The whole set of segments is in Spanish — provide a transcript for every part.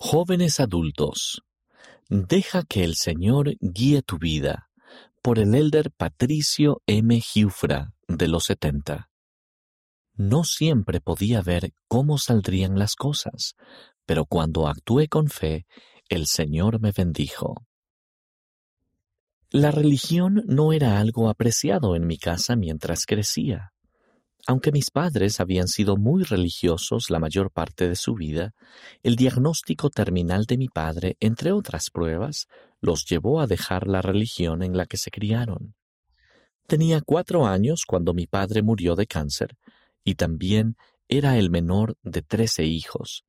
Jóvenes adultos, deja que el Señor guíe tu vida por el elder Patricio M. Giufra de los 70. No siempre podía ver cómo saldrían las cosas, pero cuando actué con fe, el Señor me bendijo. La religión no era algo apreciado en mi casa mientras crecía. Aunque mis padres habían sido muy religiosos la mayor parte de su vida, el diagnóstico terminal de mi padre, entre otras pruebas, los llevó a dejar la religión en la que se criaron. Tenía cuatro años cuando mi padre murió de cáncer, y también era el menor de trece hijos,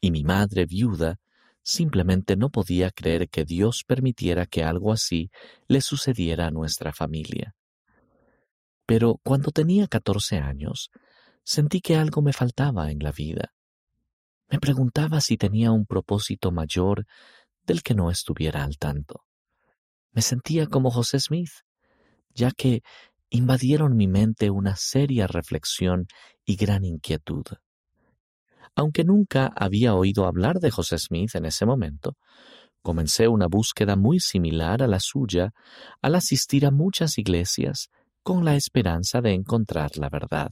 y mi madre viuda simplemente no podía creer que Dios permitiera que algo así le sucediera a nuestra familia. Pero cuando tenía catorce años, sentí que algo me faltaba en la vida. Me preguntaba si tenía un propósito mayor del que no estuviera al tanto. Me sentía como José Smith, ya que invadieron mi mente una seria reflexión y gran inquietud. Aunque nunca había oído hablar de José Smith en ese momento, comencé una búsqueda muy similar a la suya al asistir a muchas iglesias con la esperanza de encontrar la verdad.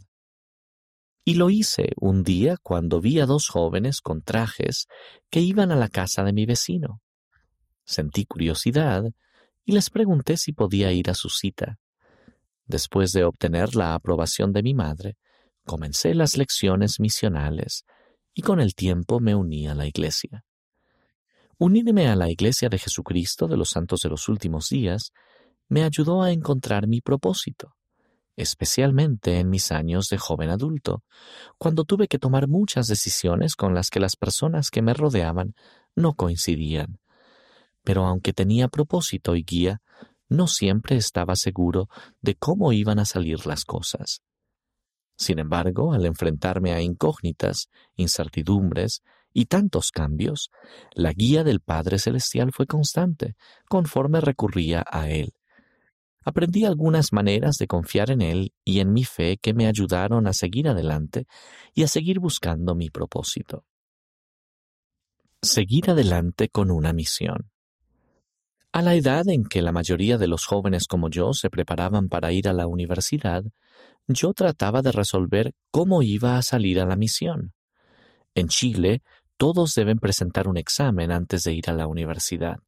Y lo hice un día cuando vi a dos jóvenes con trajes que iban a la casa de mi vecino. Sentí curiosidad y les pregunté si podía ir a su cita. Después de obtener la aprobación de mi madre, comencé las lecciones misionales y con el tiempo me uní a la iglesia. Unirme a la iglesia de Jesucristo de los Santos de los Últimos Días me ayudó a encontrar mi propósito, especialmente en mis años de joven adulto, cuando tuve que tomar muchas decisiones con las que las personas que me rodeaban no coincidían. Pero aunque tenía propósito y guía, no siempre estaba seguro de cómo iban a salir las cosas. Sin embargo, al enfrentarme a incógnitas, incertidumbres y tantos cambios, la guía del Padre Celestial fue constante, conforme recurría a Él aprendí algunas maneras de confiar en Él y en mi fe que me ayudaron a seguir adelante y a seguir buscando mi propósito. Seguir adelante con una misión. A la edad en que la mayoría de los jóvenes como yo se preparaban para ir a la universidad, yo trataba de resolver cómo iba a salir a la misión. En Chile, todos deben presentar un examen antes de ir a la universidad.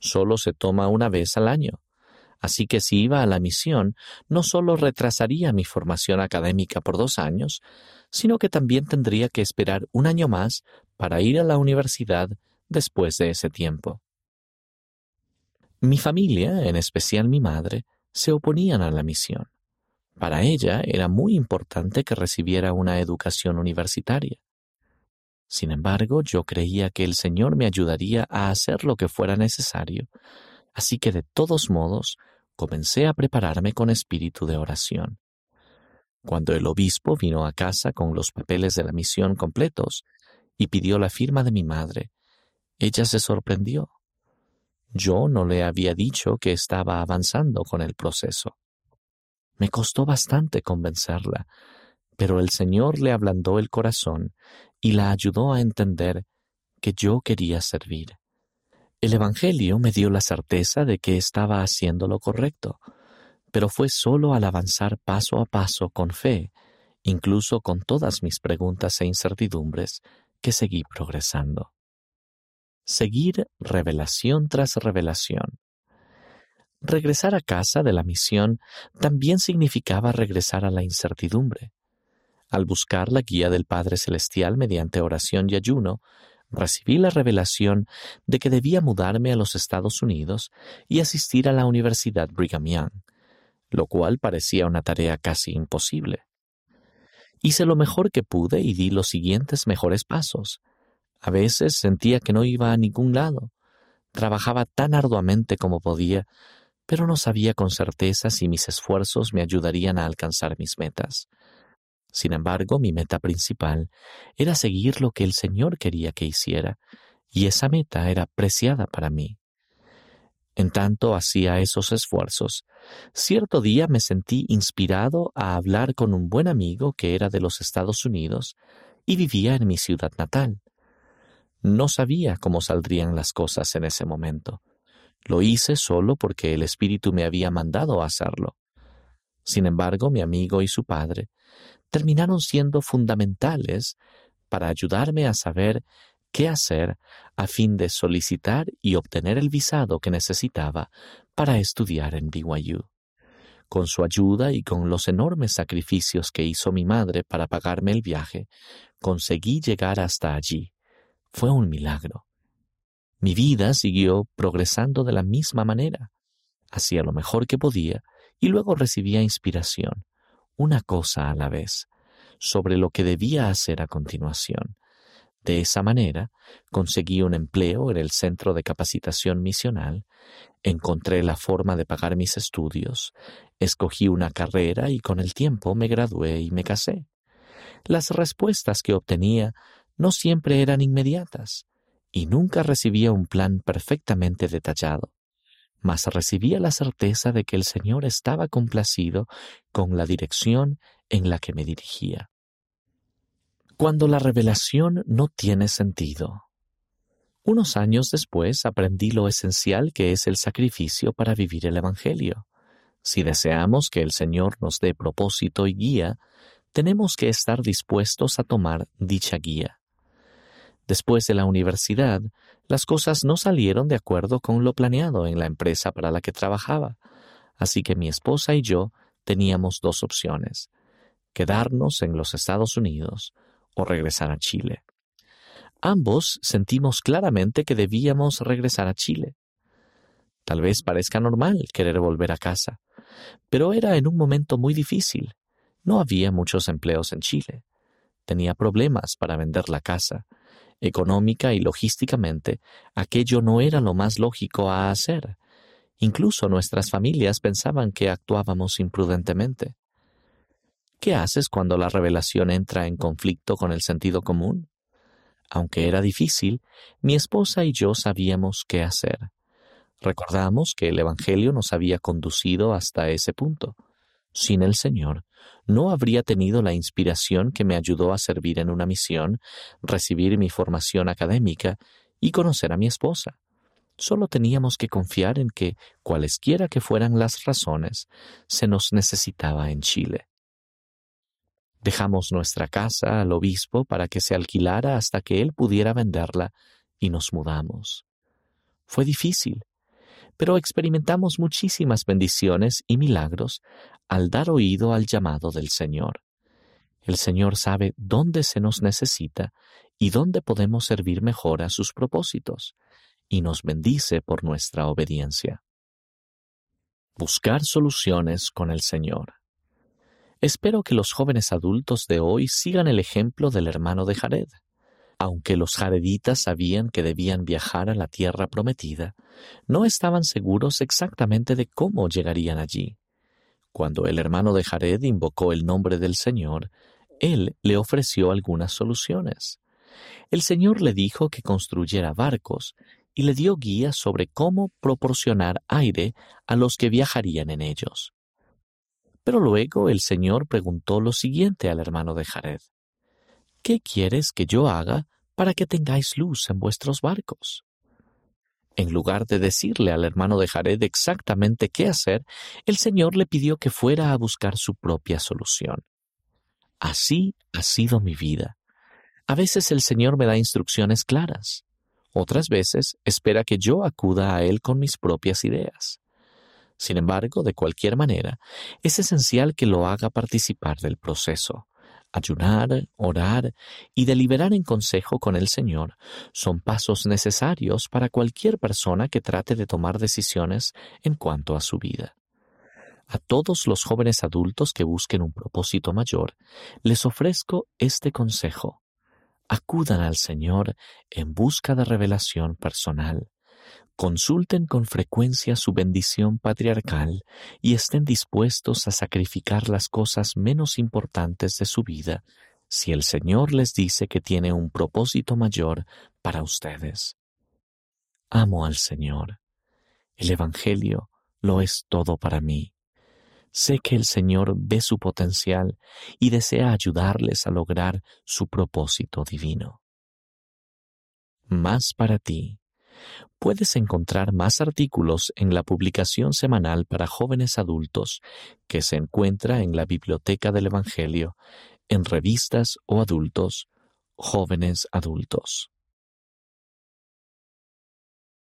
Solo se toma una vez al año Así que si iba a la misión, no solo retrasaría mi formación académica por dos años, sino que también tendría que esperar un año más para ir a la universidad después de ese tiempo. Mi familia, en especial mi madre, se oponían a la misión. Para ella era muy importante que recibiera una educación universitaria. Sin embargo, yo creía que el Señor me ayudaría a hacer lo que fuera necesario Así que de todos modos comencé a prepararme con espíritu de oración. Cuando el obispo vino a casa con los papeles de la misión completos y pidió la firma de mi madre, ella se sorprendió. Yo no le había dicho que estaba avanzando con el proceso. Me costó bastante convencerla, pero el Señor le ablandó el corazón y la ayudó a entender que yo quería servir. El Evangelio me dio la certeza de que estaba haciendo lo correcto, pero fue solo al avanzar paso a paso con fe, incluso con todas mis preguntas e incertidumbres, que seguí progresando. Seguir revelación tras revelación. Regresar a casa de la misión también significaba regresar a la incertidumbre. Al buscar la guía del Padre Celestial mediante oración y ayuno, recibí la revelación de que debía mudarme a los Estados Unidos y asistir a la Universidad Brigham Young, lo cual parecía una tarea casi imposible. Hice lo mejor que pude y di los siguientes mejores pasos. A veces sentía que no iba a ningún lado. Trabajaba tan arduamente como podía, pero no sabía con certeza si mis esfuerzos me ayudarían a alcanzar mis metas. Sin embargo, mi meta principal era seguir lo que el Señor quería que hiciera, y esa meta era preciada para mí. En tanto hacía esos esfuerzos, cierto día me sentí inspirado a hablar con un buen amigo que era de los Estados Unidos y vivía en mi ciudad natal. No sabía cómo saldrían las cosas en ese momento. Lo hice solo porque el Espíritu me había mandado a hacerlo. Sin embargo, mi amigo y su padre terminaron siendo fundamentales para ayudarme a saber qué hacer a fin de solicitar y obtener el visado que necesitaba para estudiar en BYU. Con su ayuda y con los enormes sacrificios que hizo mi madre para pagarme el viaje, conseguí llegar hasta allí. Fue un milagro. Mi vida siguió progresando de la misma manera. Hacía lo mejor que podía y luego recibía inspiración, una cosa a la vez, sobre lo que debía hacer a continuación. De esa manera, conseguí un empleo en el Centro de Capacitación Misional, encontré la forma de pagar mis estudios, escogí una carrera y con el tiempo me gradué y me casé. Las respuestas que obtenía no siempre eran inmediatas, y nunca recibía un plan perfectamente detallado, mas recibía la certeza de que el Señor estaba complacido con la dirección en la que me dirigía. Cuando la revelación no tiene sentido. Unos años después aprendí lo esencial que es el sacrificio para vivir el Evangelio. Si deseamos que el Señor nos dé propósito y guía, tenemos que estar dispuestos a tomar dicha guía. Después de la universidad, las cosas no salieron de acuerdo con lo planeado en la empresa para la que trabajaba, así que mi esposa y yo teníamos dos opciones, quedarnos en los Estados Unidos o regresar a Chile. Ambos sentimos claramente que debíamos regresar a Chile. Tal vez parezca normal querer volver a casa, pero era en un momento muy difícil. No había muchos empleos en Chile. Tenía problemas para vender la casa Económica y logísticamente, aquello no era lo más lógico a hacer. Incluso nuestras familias pensaban que actuábamos imprudentemente. ¿Qué haces cuando la revelación entra en conflicto con el sentido común? Aunque era difícil, mi esposa y yo sabíamos qué hacer. Recordamos que el Evangelio nos había conducido hasta ese punto. Sin el Señor, no habría tenido la inspiración que me ayudó a servir en una misión, recibir mi formación académica y conocer a mi esposa. Solo teníamos que confiar en que, cualesquiera que fueran las razones, se nos necesitaba en Chile. Dejamos nuestra casa al obispo para que se alquilara hasta que él pudiera venderla y nos mudamos. Fue difícil, pero experimentamos muchísimas bendiciones y milagros al dar oído al llamado del Señor. El Señor sabe dónde se nos necesita y dónde podemos servir mejor a sus propósitos, y nos bendice por nuestra obediencia. Buscar soluciones con el Señor. Espero que los jóvenes adultos de hoy sigan el ejemplo del hermano de Jared. Aunque los jareditas sabían que debían viajar a la tierra prometida, no estaban seguros exactamente de cómo llegarían allí. Cuando el hermano de Jared invocó el nombre del Señor, él le ofreció algunas soluciones. El Señor le dijo que construyera barcos y le dio guías sobre cómo proporcionar aire a los que viajarían en ellos. Pero luego el Señor preguntó lo siguiente al hermano de Jared. ¿Qué quieres que yo haga para que tengáis luz en vuestros barcos? En lugar de decirle al hermano de Jared exactamente qué hacer, el Señor le pidió que fuera a buscar su propia solución. Así ha sido mi vida. A veces el Señor me da instrucciones claras. Otras veces espera que yo acuda a Él con mis propias ideas. Sin embargo, de cualquier manera, es esencial que lo haga participar del proceso. Ayunar, orar y deliberar en consejo con el Señor son pasos necesarios para cualquier persona que trate de tomar decisiones en cuanto a su vida. A todos los jóvenes adultos que busquen un propósito mayor, les ofrezco este consejo. Acudan al Señor en busca de revelación personal consulten con frecuencia su bendición patriarcal y estén dispuestos a sacrificar las cosas menos importantes de su vida si el Señor les dice que tiene un propósito mayor para ustedes. Amo al Señor. El Evangelio lo es todo para mí. Sé que el Señor ve su potencial y desea ayudarles a lograr su propósito divino. más para ti. Puedes encontrar más artículos en la publicación semanal para jóvenes adultos que se encuentra en la Biblioteca del Evangelio, en revistas o adultos, jóvenes adultos.